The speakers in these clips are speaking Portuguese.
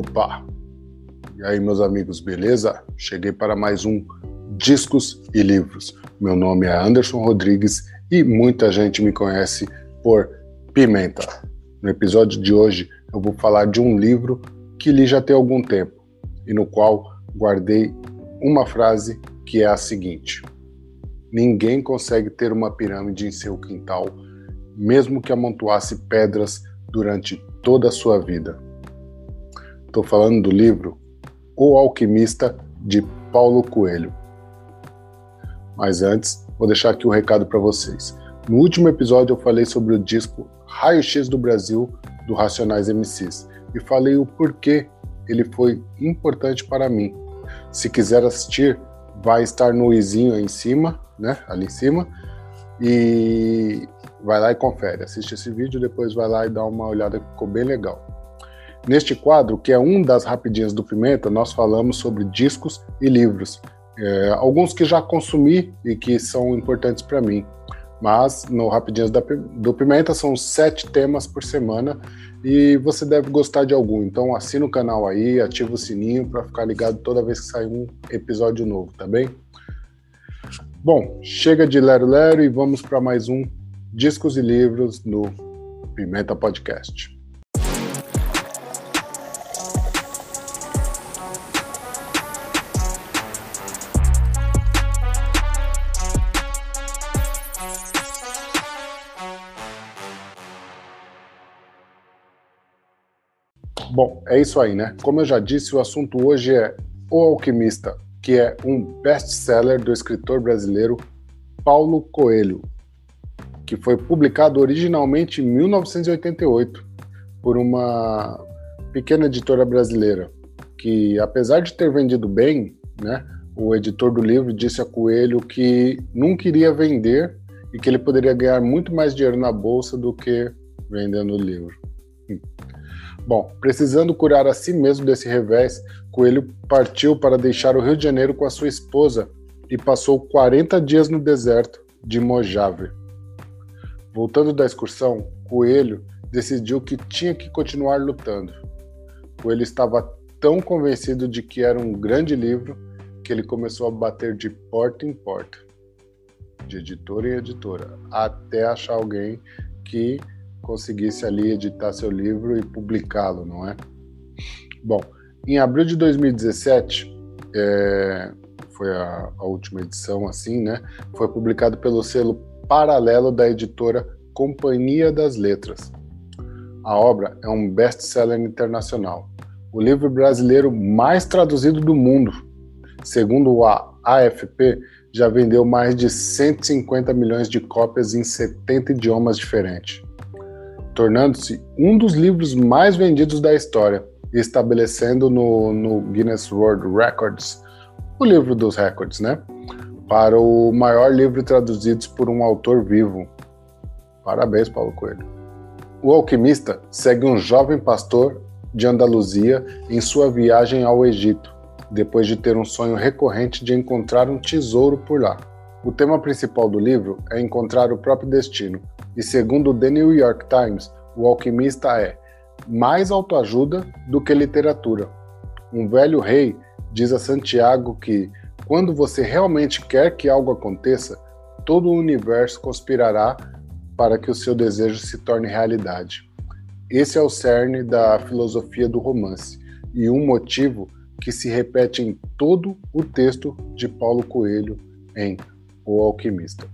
Opa! E aí, meus amigos, beleza? Cheguei para mais um Discos e Livros. Meu nome é Anderson Rodrigues e muita gente me conhece por Pimenta. No episódio de hoje, eu vou falar de um livro que li já tem algum tempo e no qual guardei uma frase que é a seguinte: Ninguém consegue ter uma pirâmide em seu quintal, mesmo que amontoasse pedras durante toda a sua vida. Estou falando do livro O Alquimista de Paulo Coelho. Mas antes, vou deixar aqui um recado para vocês. No último episódio eu falei sobre o disco Raio X do Brasil do Racionais MCs e falei o porquê ele foi importante para mim. Se quiser assistir, vai estar no izinho aí em cima, né? Ali em cima. E vai lá e confere. Assiste esse vídeo, depois vai lá e dá uma olhada que ficou bem legal. Neste quadro, que é um das rapidinhas do Pimenta, nós falamos sobre discos e livros. É, alguns que já consumi e que são importantes para mim. Mas no Rapidinhas do Pimenta são sete temas por semana e você deve gostar de algum. Então assina o canal aí, ativa o sininho para ficar ligado toda vez que sair um episódio novo, tá bem? Bom, chega de lero lero e vamos para mais um Discos e Livros no Pimenta Podcast. Bom, é isso aí, né? Como eu já disse, o assunto hoje é O Alquimista, que é um best-seller do escritor brasileiro Paulo Coelho, que foi publicado originalmente em 1988 por uma pequena editora brasileira, que apesar de ter vendido bem, né, o editor do livro disse a Coelho que não queria vender e que ele poderia ganhar muito mais dinheiro na bolsa do que vendendo o livro. Bom, precisando curar a si mesmo desse revés, Coelho partiu para deixar o Rio de Janeiro com a sua esposa e passou 40 dias no deserto de Mojave. Voltando da excursão, Coelho decidiu que tinha que continuar lutando. Coelho estava tão convencido de que era um grande livro que ele começou a bater de porta em porta, de editora em editora, até achar alguém que conseguisse ali editar seu livro e publicá-lo, não é? Bom, em abril de 2017, é, foi a, a, última edição, assim, né? Foi publicado pelo selo paralelo da editora Companhia das Letras. A obra é um best-seller internacional, o livro brasileiro mais traduzido do mundo. Segundo a AFP, já vendeu mais de 150 milhões de cópias em 70 idiomas diferentes tornando-se um dos livros mais vendidos da história estabelecendo no, no Guinness World Records, o livro dos recordes, né? Para o maior livro traduzido por um autor vivo. Parabéns, Paulo Coelho. O Alquimista segue um jovem pastor de Andaluzia em sua viagem ao Egito, depois de ter um sonho recorrente de encontrar um tesouro por lá. O tema principal do livro é encontrar o próprio destino, e segundo The New York Times, o alquimista é mais autoajuda do que literatura. Um velho rei diz a Santiago que, quando você realmente quer que algo aconteça, todo o universo conspirará para que o seu desejo se torne realidade. Esse é o cerne da filosofia do romance e um motivo que se repete em todo o texto de Paulo Coelho em O Alquimista.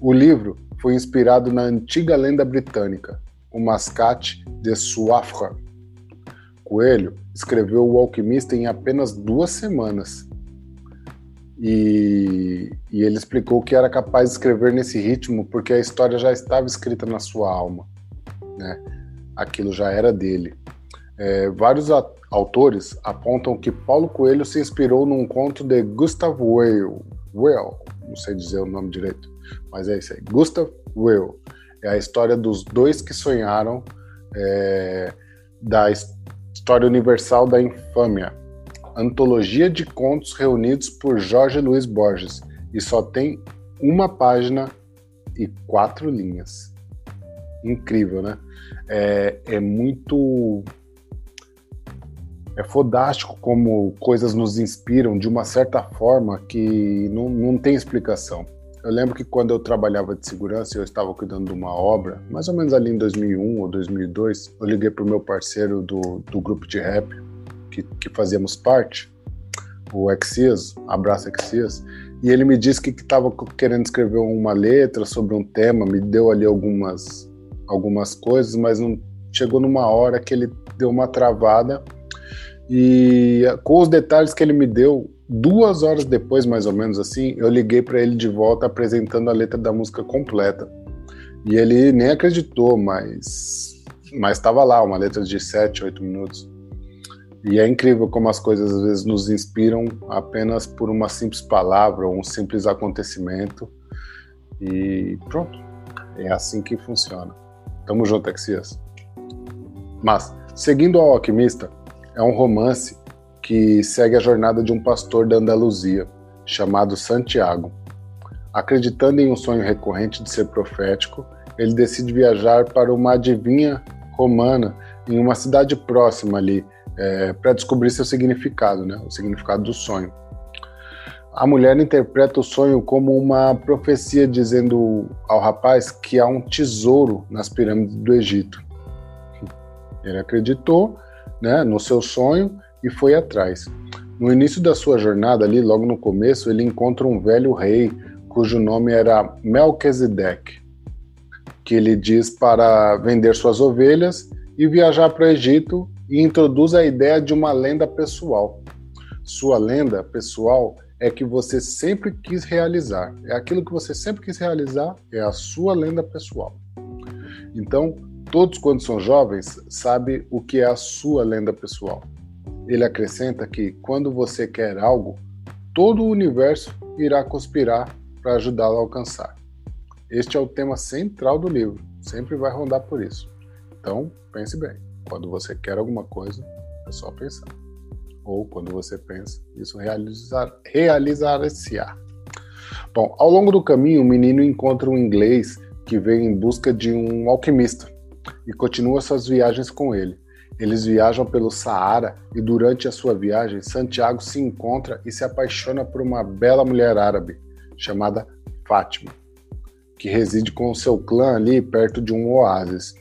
O livro foi inspirado na antiga lenda britânica, o Mascate de Suafra. Coelho escreveu O Alquimista em apenas duas semanas. E, e, ele explicou que era capaz de escrever nesse ritmo porque a história já estava escrita na sua alma. Né? Aquilo já era dele. É, vários autores apontam que Paulo Coelho se inspirou num conto de Gustav Weil, Weil não sei dizer o nome direito, mas é isso aí. Gustav Will. É a história dos dois que sonharam é, da história universal da infâmia. Antologia de contos reunidos por Jorge Luiz Borges. E só tem uma página e quatro linhas. Incrível, né? É, é muito é fodástico como coisas nos inspiram de uma certa forma que não, não tem explicação. Eu lembro que quando eu trabalhava de segurança eu estava cuidando de uma obra, mais ou menos ali em 2001 ou 2002, eu liguei para o meu parceiro do, do grupo de rap, que, que fazíamos parte, o Exias, Abraço Exias, e ele me disse que estava querendo escrever uma letra sobre um tema, me deu ali algumas, algumas coisas, mas não chegou numa hora que ele deu uma travada e com os detalhes que ele me deu, duas horas depois, mais ou menos assim, eu liguei para ele de volta apresentando a letra da música completa. E ele nem acreditou, mas mas estava lá, uma letra de sete, oito minutos. E é incrível como as coisas às vezes nos inspiram apenas por uma simples palavra ou um simples acontecimento. E pronto, é assim que funciona. Tamo junto, Exias. Mas, seguindo ao alquimista, é um romance que segue a jornada de um pastor da Andaluzia, chamado Santiago. Acreditando em um sonho recorrente de ser profético, ele decide viajar para uma adivinha romana em uma cidade próxima ali, é, para descobrir seu significado, né? o significado do sonho. A mulher interpreta o sonho como uma profecia dizendo ao rapaz que há um tesouro nas pirâmides do Egito. Ele acreditou né, no seu sonho e foi atrás. No início da sua jornada, ali, logo no começo, ele encontra um velho rei cujo nome era Melquisedeque, que ele diz para vender suas ovelhas e viajar para o Egito e introduz a ideia de uma lenda pessoal. Sua lenda pessoal é que você sempre quis realizar. É aquilo que você sempre quis realizar, é a sua lenda pessoal. Então, Todos, quando são jovens, sabem o que é a sua lenda pessoal. Ele acrescenta que, quando você quer algo, todo o universo irá conspirar para ajudá-lo a alcançar. Este é o tema central do livro, sempre vai rondar por isso. Então, pense bem: quando você quer alguma coisa, é só pensar. Ou quando você pensa, isso realizar, realizar-se-á. Bom, ao longo do caminho, o menino encontra um inglês que vem em busca de um alquimista e continua suas viagens com ele. Eles viajam pelo Saara e durante a sua viagem, Santiago se encontra e se apaixona por uma bela mulher árabe chamada Fátima, que reside com seu clã ali perto de um oásis.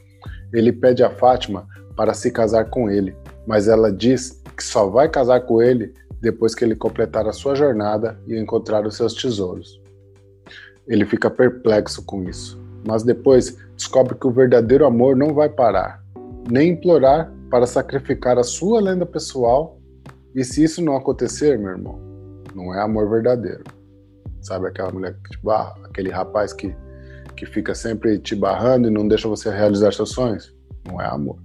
Ele pede a Fátima para se casar com ele, mas ela diz que só vai casar com ele depois que ele completar a sua jornada e encontrar os seus tesouros. Ele fica perplexo com isso mas depois descobre que o verdadeiro amor não vai parar, nem implorar para sacrificar a sua lenda pessoal. E se isso não acontecer, meu irmão, não é amor verdadeiro. Sabe aquela mulher que te barra, aquele rapaz que, que fica sempre te barrando e não deixa você realizar seus sonhos? Não é amor.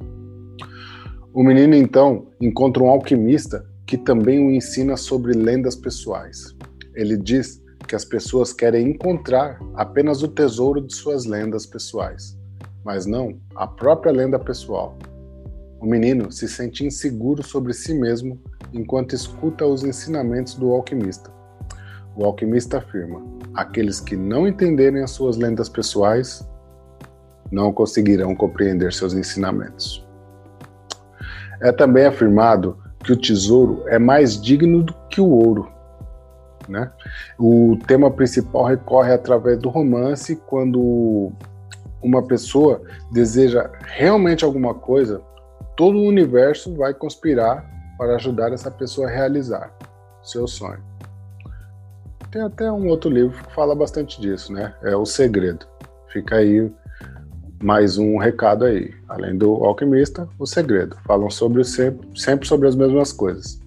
O menino então encontra um alquimista que também o ensina sobre lendas pessoais. Ele diz que as pessoas querem encontrar apenas o tesouro de suas lendas pessoais, mas não a própria lenda pessoal. O menino se sente inseguro sobre si mesmo enquanto escuta os ensinamentos do alquimista. O alquimista afirma: aqueles que não entenderem as suas lendas pessoais não conseguirão compreender seus ensinamentos. É também afirmado que o tesouro é mais digno do que o ouro, né? O tema principal recorre através do romance quando uma pessoa deseja realmente alguma coisa, todo o universo vai conspirar para ajudar essa pessoa a realizar seu sonho. Tem até um outro livro que fala bastante disso, né? É O Segredo. Fica aí mais um recado aí. Além do Alquimista, O Segredo. Falam sobre sempre, sempre sobre as mesmas coisas.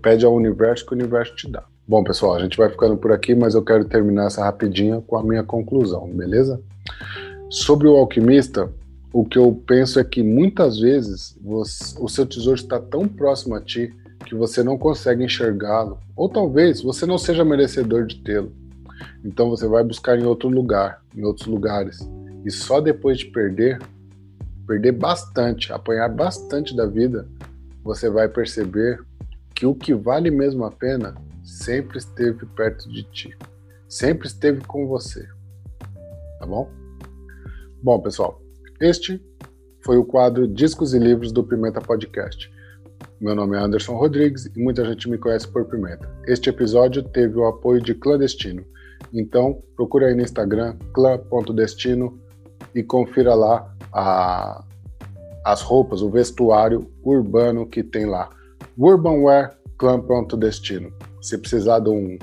Pede ao universo que o universo te dá. Bom, pessoal, a gente vai ficando por aqui, mas eu quero terminar essa rapidinha com a minha conclusão, beleza? Sobre o alquimista, o que eu penso é que muitas vezes você, o seu tesouro está tão próximo a ti que você não consegue enxergá-lo, ou talvez você não seja merecedor de tê-lo. Então você vai buscar em outro lugar, em outros lugares, e só depois de perder, perder bastante, apanhar bastante da vida, você vai perceber que o que vale mesmo a pena sempre esteve perto de ti, sempre esteve com você. Tá bom? Bom, pessoal, este foi o quadro Discos e Livros do Pimenta Podcast. Meu nome é Anderson Rodrigues e muita gente me conhece por Pimenta. Este episódio teve o apoio de Clandestino. Então, procure aí no Instagram, clã.destino e confira lá a, as roupas, o vestuário urbano que tem lá. Urbanwear Clã.destino. Se precisar de um,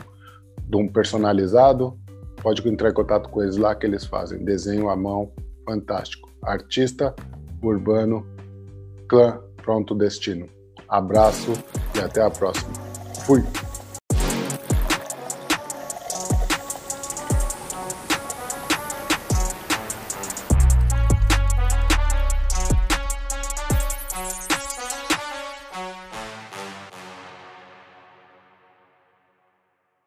de um personalizado, pode entrar em contato com eles lá que eles fazem. Desenho à mão, fantástico. Artista, urbano, clã, pronto destino. Abraço e até a próxima. Fui!